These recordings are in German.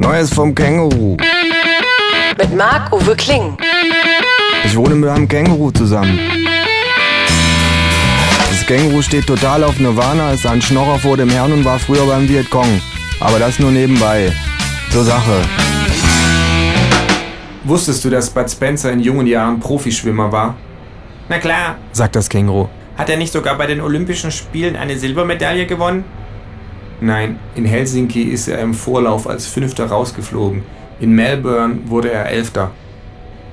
Neues vom Känguru. Mit Marc-Uwe Kling. Ich wohne mit einem Känguru zusammen. Das Känguru steht total auf Nirvana, ist ein Schnorrer vor dem Herrn und war früher beim Vietcong. Aber das nur nebenbei. Zur Sache. Wusstest du, dass Bud Spencer in jungen Jahren Profischwimmer war? Na klar, sagt das Känguru. hat er nicht sogar bei den Olympischen Spielen eine Silbermedaille gewonnen? Nein, in Helsinki ist er im Vorlauf als Fünfter rausgeflogen. In Melbourne wurde er Elfter.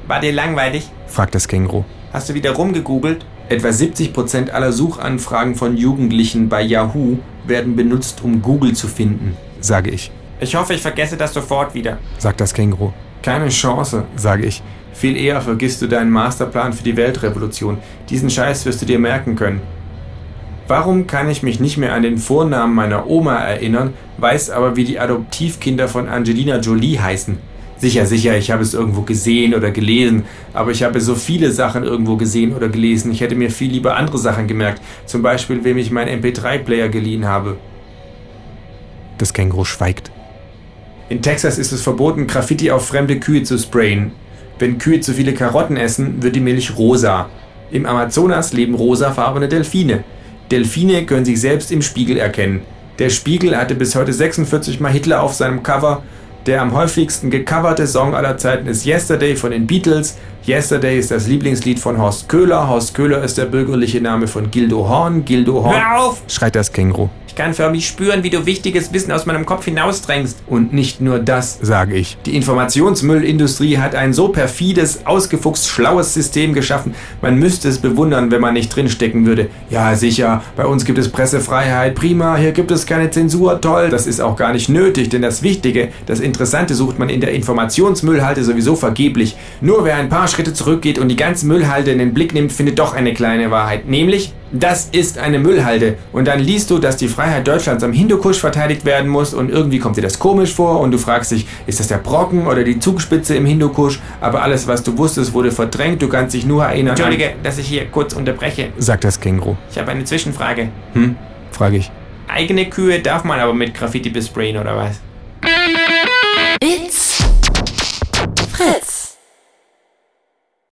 War dir langweilig? fragt das Känguru. Hast du wieder rumgegoogelt? Etwa 70% aller Suchanfragen von Jugendlichen bei Yahoo werden benutzt, um Google zu finden, Sage ich. Ich hoffe, ich vergesse das sofort wieder. Sagt das Känguru. Keine Chance. Sage ich. Viel eher vergisst du deinen Masterplan für die Weltrevolution. Diesen Scheiß wirst du dir merken können. Warum kann ich mich nicht mehr an den Vornamen meiner Oma erinnern, weiß aber, wie die Adoptivkinder von Angelina Jolie heißen? Sicher, sicher, ich habe es irgendwo gesehen oder gelesen, aber ich habe so viele Sachen irgendwo gesehen oder gelesen. Ich hätte mir viel lieber andere Sachen gemerkt, zum Beispiel, wem ich meinen MP3-Player geliehen habe. Das Känguru schweigt. In Texas ist es verboten, Graffiti auf fremde Kühe zu sprayen. Wenn Kühe zu viele Karotten essen, wird die Milch rosa. Im Amazonas leben rosafarbene Delfine. Delfine können sich selbst im Spiegel erkennen. Der Spiegel hatte bis heute 46 Mal Hitler auf seinem Cover. Der am häufigsten gecoverte Song aller Zeiten ist Yesterday von den Beatles. Yesterday ist das Lieblingslied von Horst Köhler. Horst Köhler ist der bürgerliche Name von Gildo Horn. Gildo Horn. Hör auf! Schreit das Känguru. Ich kann förmlich spüren, wie du wichtiges Wissen aus meinem Kopf hinausdrängst. Und nicht nur das. Sage ich. Die Informationsmüllindustrie hat ein so perfides, ausgefuchst, schlaues System geschaffen, man müsste es bewundern, wenn man nicht drinstecken würde. Ja, sicher, bei uns gibt es Pressefreiheit, prima, hier gibt es keine Zensur, toll. Das ist auch gar nicht nötig, denn das Wichtige, das Interessante sucht man in der Informationsmüllhalde sowieso vergeblich. Nur wer ein paar Schritte zurückgeht und die ganze Müllhalde in den Blick nimmt, findet doch eine kleine Wahrheit. Nämlich, das ist eine Müllhalde. Und dann liest du, dass die Freiheit Deutschlands am Hindukusch verteidigt werden muss und irgendwie kommt dir das komisch vor und du fragst dich, ist das der Brocken oder die Zugspitze im Hindukusch? Aber alles, was du wusstest, wurde verdrängt. Du kannst dich nur erinnern. Entschuldige, dass ich hier kurz unterbreche. Sagt das Känguru. Ich habe eine Zwischenfrage. Hm? Frage ich. Eigene Kühe darf man aber mit Graffiti besprayen, oder was? It's Fritz.